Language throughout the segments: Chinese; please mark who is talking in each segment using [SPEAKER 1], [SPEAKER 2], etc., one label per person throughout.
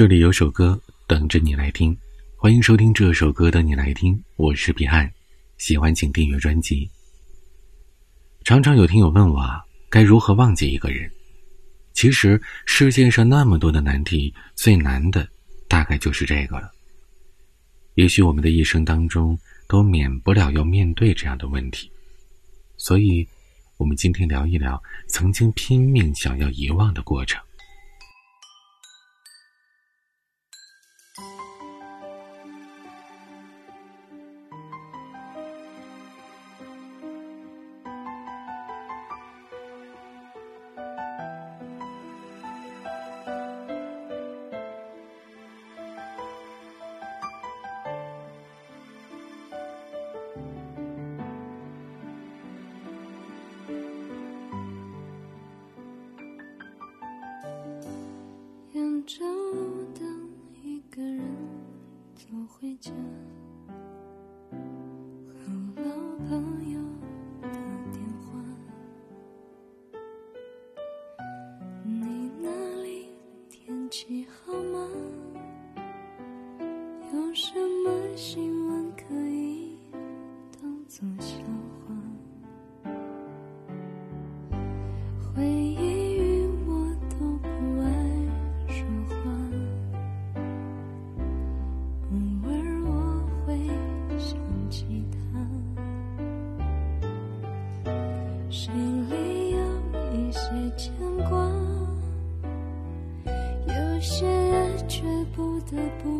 [SPEAKER 1] 这里有首歌等着你来听，欢迎收听这首歌等你来听，我是彼岸，喜欢请订阅专辑。常常有听友问我啊，该如何忘记一个人？其实世界上那么多的难题，最难的大概就是这个了。也许我们的一生当中都免不了要面对这样的问题，所以，我们今天聊一聊曾经拼命想要遗忘的过程。
[SPEAKER 2] 心里有一些牵挂有些爱却不得不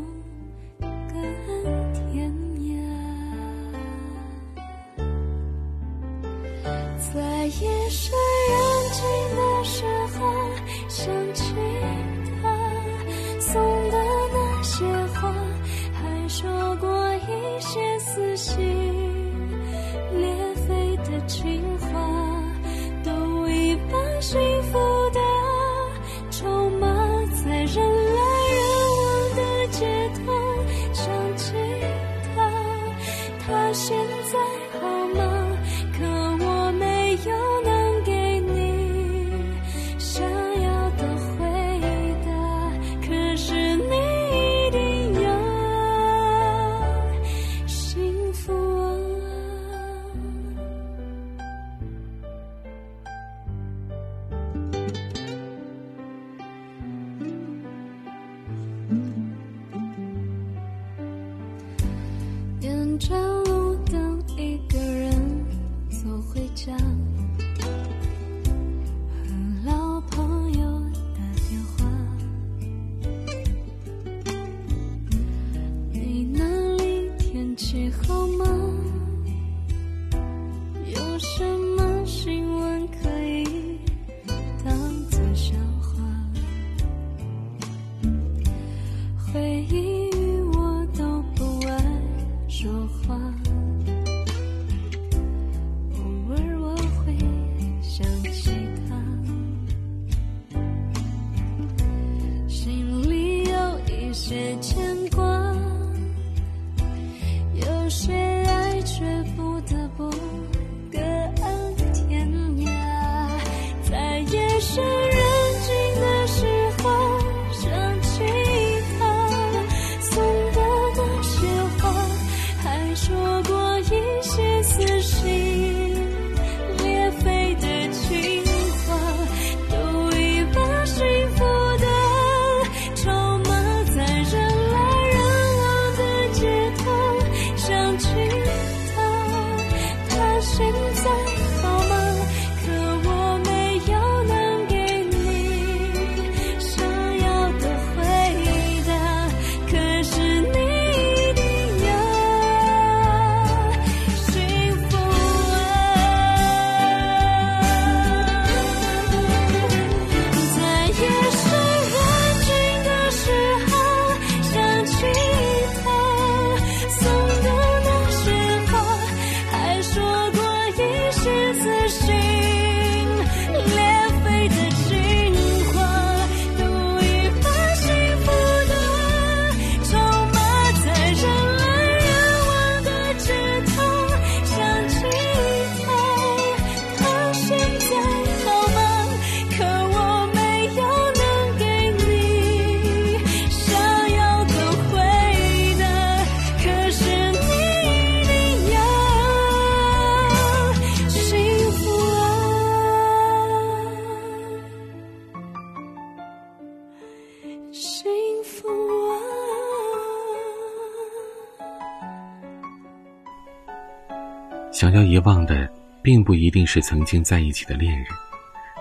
[SPEAKER 2] 想
[SPEAKER 1] 要遗忘的，并不一定是曾经在一起的恋人，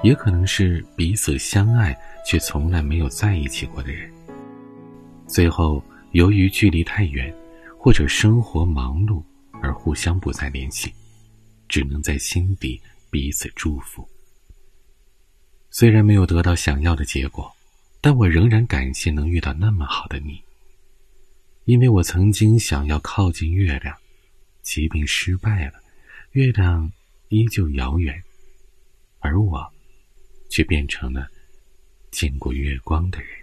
[SPEAKER 1] 也可能是彼此相爱却从来没有在一起过的人。最后，由于距离太远，或者生活忙碌而互相不再联系，只能在心底彼此祝福。虽然没有得到想要的结果，但我仍然感谢能遇到那么好的你。因为我曾经想要靠近月亮，即便失败了，月亮依旧遥远，而我，却变成了见过月光的人。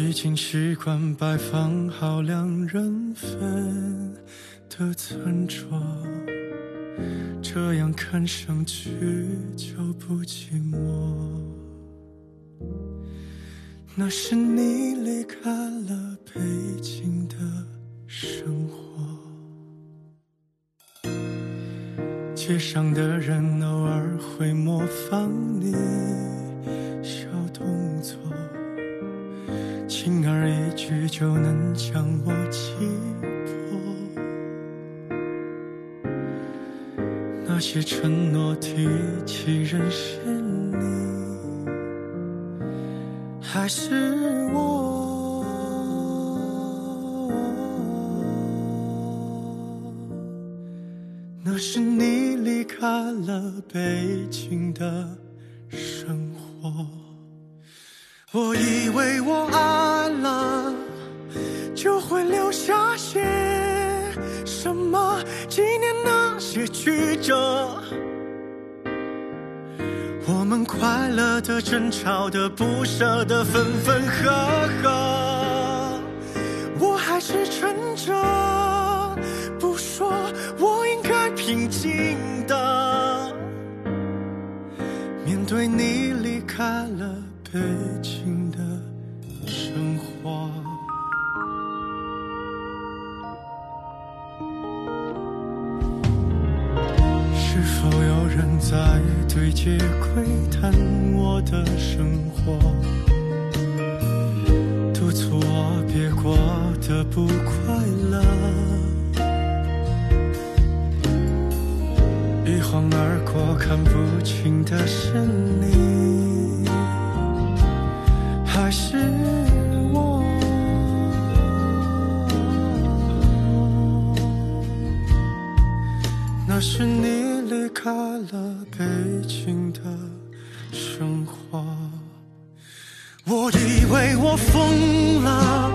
[SPEAKER 3] 已经习惯摆放好两人份的餐桌，这样看上去就不寂寞。那是你离开了北京的生活，街上的人偶尔会模仿你而易举就能将我击破。那些承诺提起人是你。还是我，那是你离开了北京的生活。我以为我爱些曲折。我们快乐的、争吵的、不舍的、分分合合，我还是撑着不说，我应该平静的面对你离开了北京的生活。是否有人在对街窥探我的生活，督促我别过得不快乐？一晃而过，看不清的是你，还是我？那是你开了北京的生活，我以为我疯了，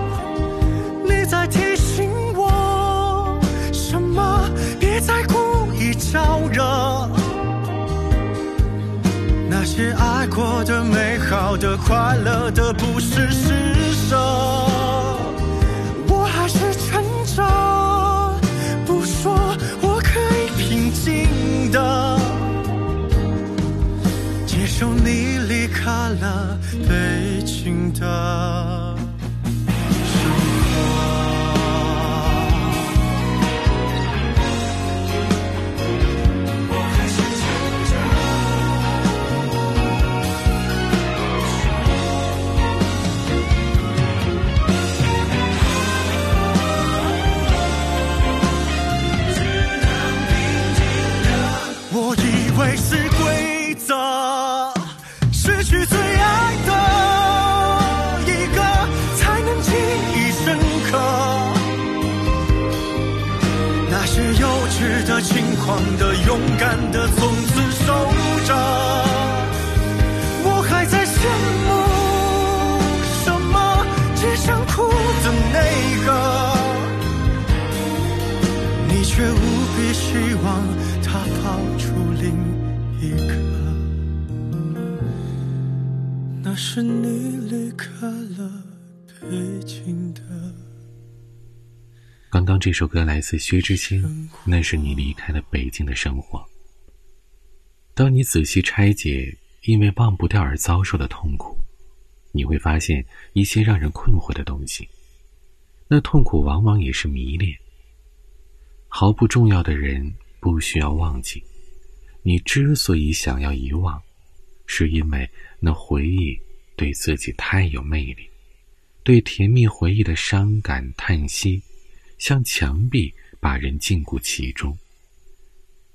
[SPEAKER 3] 你在提醒我什么？别再故意招惹，那些爱过的、美好的、快乐的，不是施舍，你离开了北京的是你离开了北京的。
[SPEAKER 1] 刚刚这首歌来自薛之谦，那是你离开了北京的生活。当你仔细拆解，因为忘不掉而遭受的痛苦，你会发现一些让人困惑的东西。那痛苦往往也是迷恋。毫不重要的人不需要忘记，你之所以想要遗忘，是因为那回忆对自己太有魅力，对甜蜜回忆的伤感叹息。像墙壁把人禁锢其中。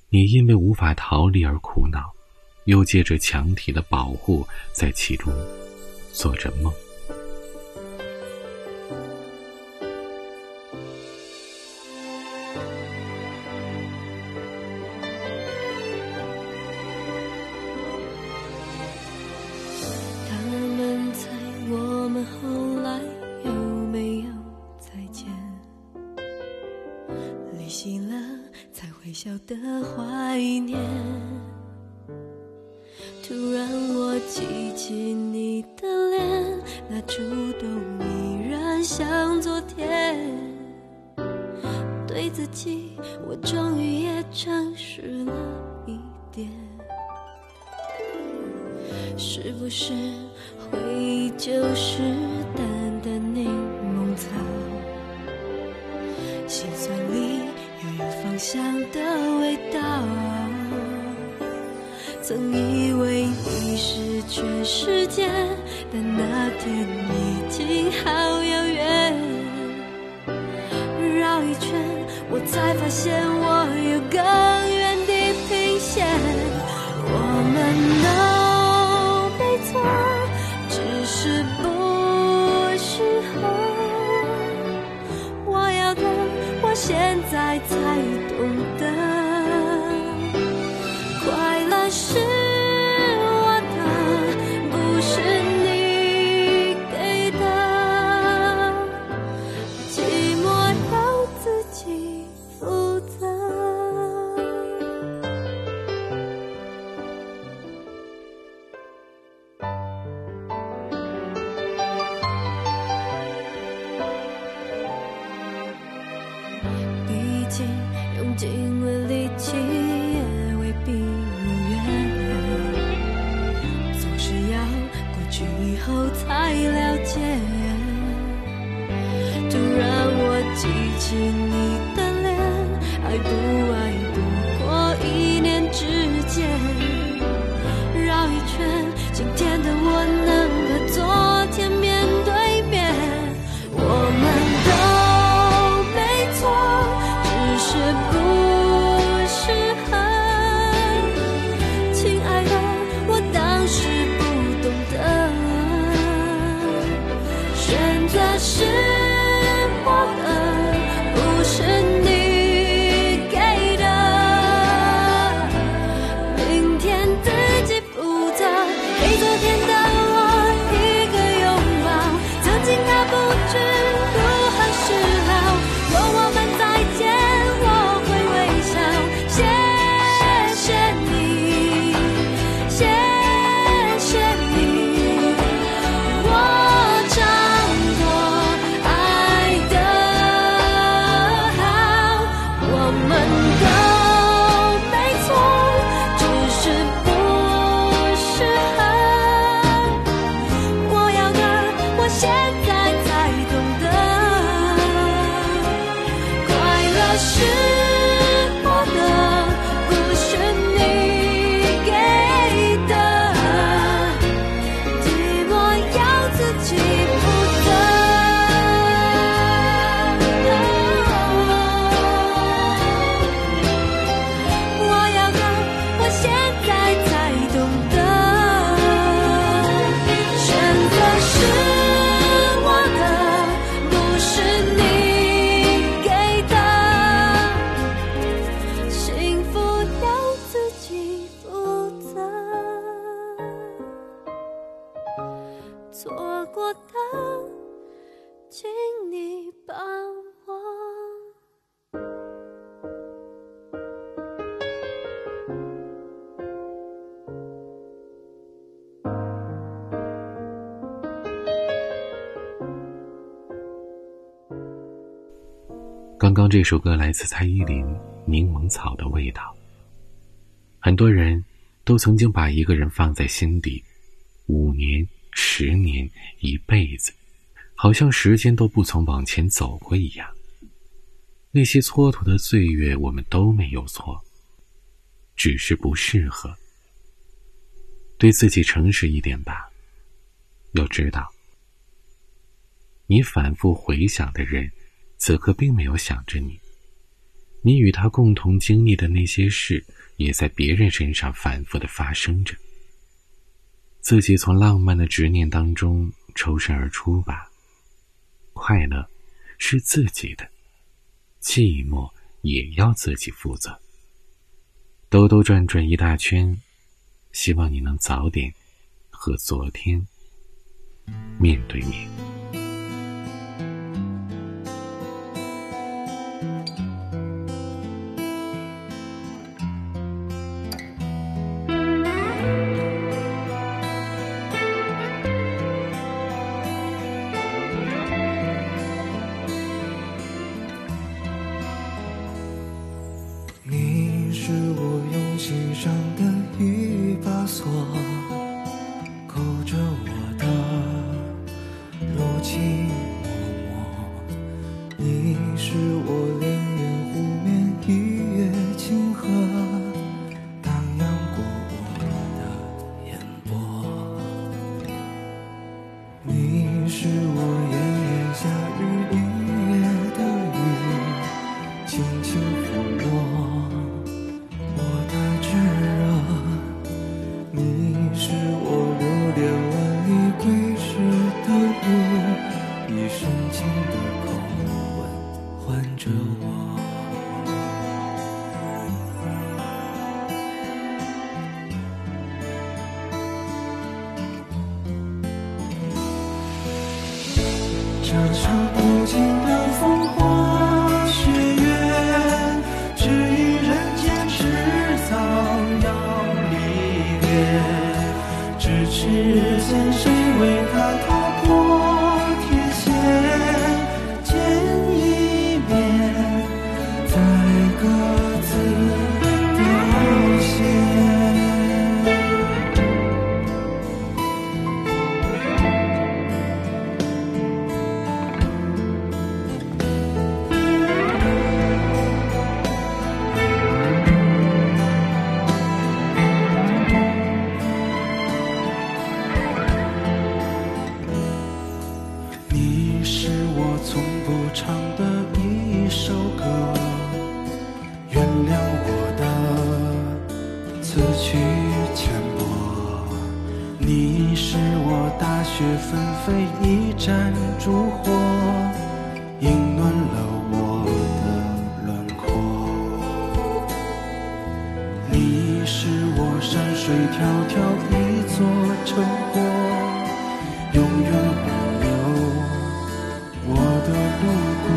[SPEAKER 1] 你因为无法逃离而苦恼，又借着墙体的保护，在其中做着梦。
[SPEAKER 2] 才会笑得怀念，突然我记起你的脸，那触动依然像昨天。对自己，我终于也诚实了一点。是不是回忆就是淡香的味道。曾以为你是全世界，但那天已经好遥远。绕一圈，我才发现我有更才了解，突然我记起你的脸，
[SPEAKER 1] 爱不。这首歌来自蔡依林，《柠檬草的味道》。很多人都曾经把一个人放在心底，五年、十年、一辈子，好像时间都不曾往前走过一样。那些蹉跎的岁月，我们都没有错，只是不适合。对自己诚实一点吧。要知道，你反复回想的人。此刻并没有想着你，你与他共同经历的那些事，也在别人身上反复的发生着。自己从浪漫的执念当中抽身而出吧。快乐是自己的，寂寞也要自己负责。兜兜转转一大圈，希望你能早点和昨天面对面。
[SPEAKER 4] 迢迢一座城郭，永远温留我的路过。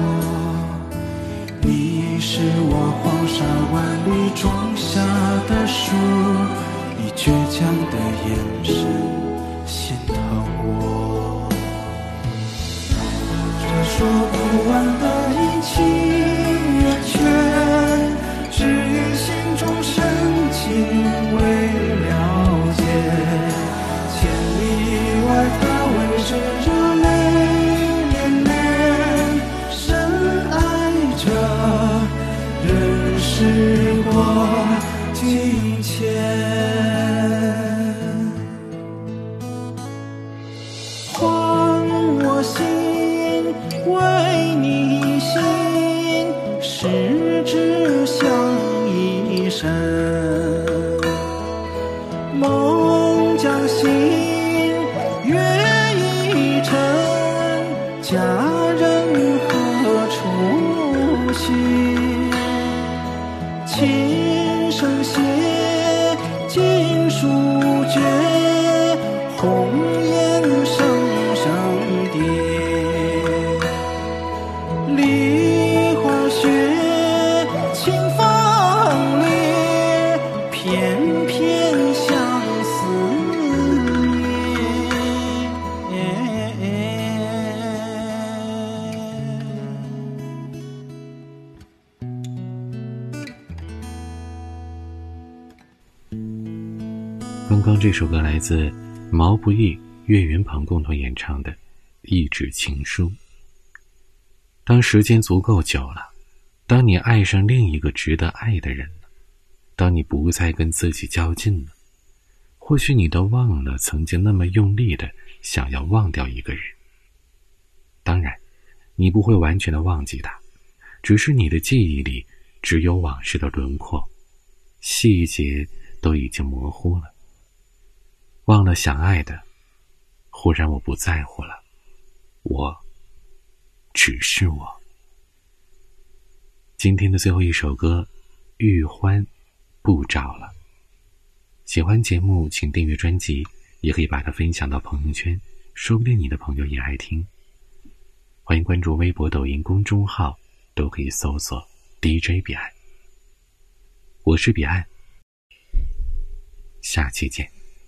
[SPEAKER 4] 你是我黄沙万里种下的树，你倔强的眼神心疼我。这说不完的阴晴心温刚
[SPEAKER 1] 刚这首歌来自毛不易、岳云鹏共同演唱的《一纸情书》。当时间足够久了，当你爱上另一个值得爱的人了，当你不再跟自己较劲了，或许你都忘了曾经那么用力的想要忘掉一个人。当然，你不会完全的忘记他，只是你的记忆里只有往事的轮廓，细节都已经模糊了。忘了想爱的，忽然我不在乎了，我。只是我。今天的最后一首歌，《玉欢》，不找了。喜欢节目，请订阅专辑，也可以把它分享到朋友圈，说不定你的朋友也爱听。欢迎关注微博、抖音公众号，都可以搜索 DJ 彼岸。我是彼岸，下期见。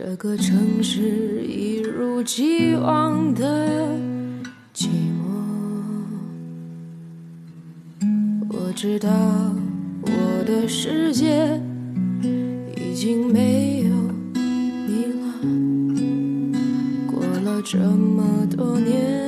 [SPEAKER 2] 这个城市一如既往的寂寞。我知道我的世界已经没有你了，过了这么多年。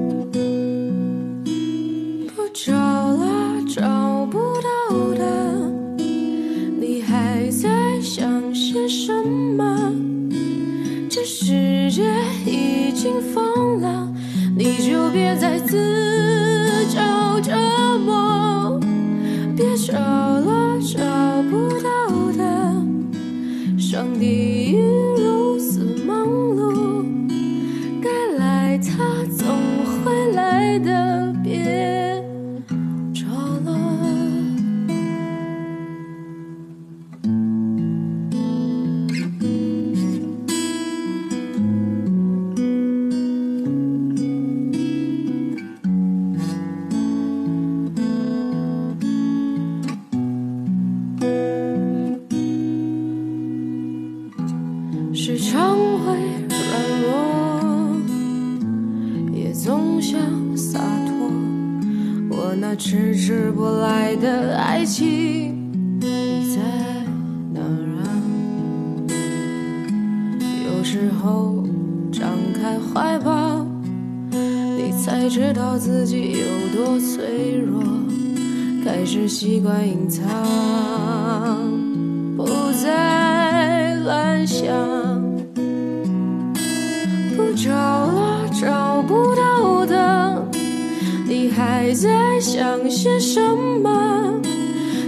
[SPEAKER 2] 经疯了，你就别再自习惯隐藏，不再乱想，不找了，找不到的。你还在想些什么？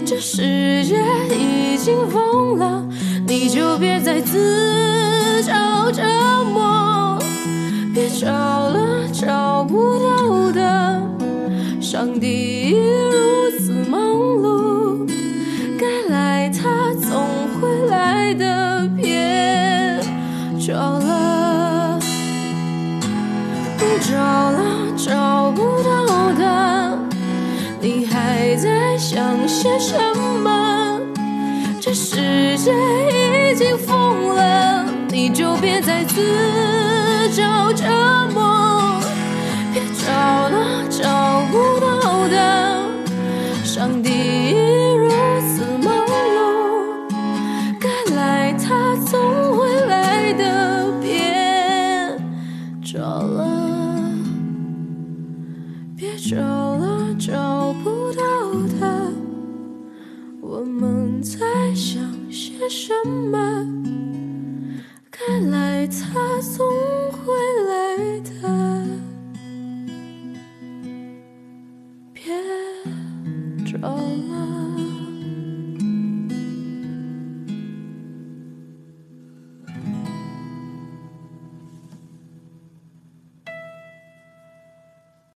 [SPEAKER 2] 这世界已经疯了，你就别再自找折磨，别找了，找不到的。上帝已如了，找不到的。你还在想些什么？这世界已经疯了，你就别再自找折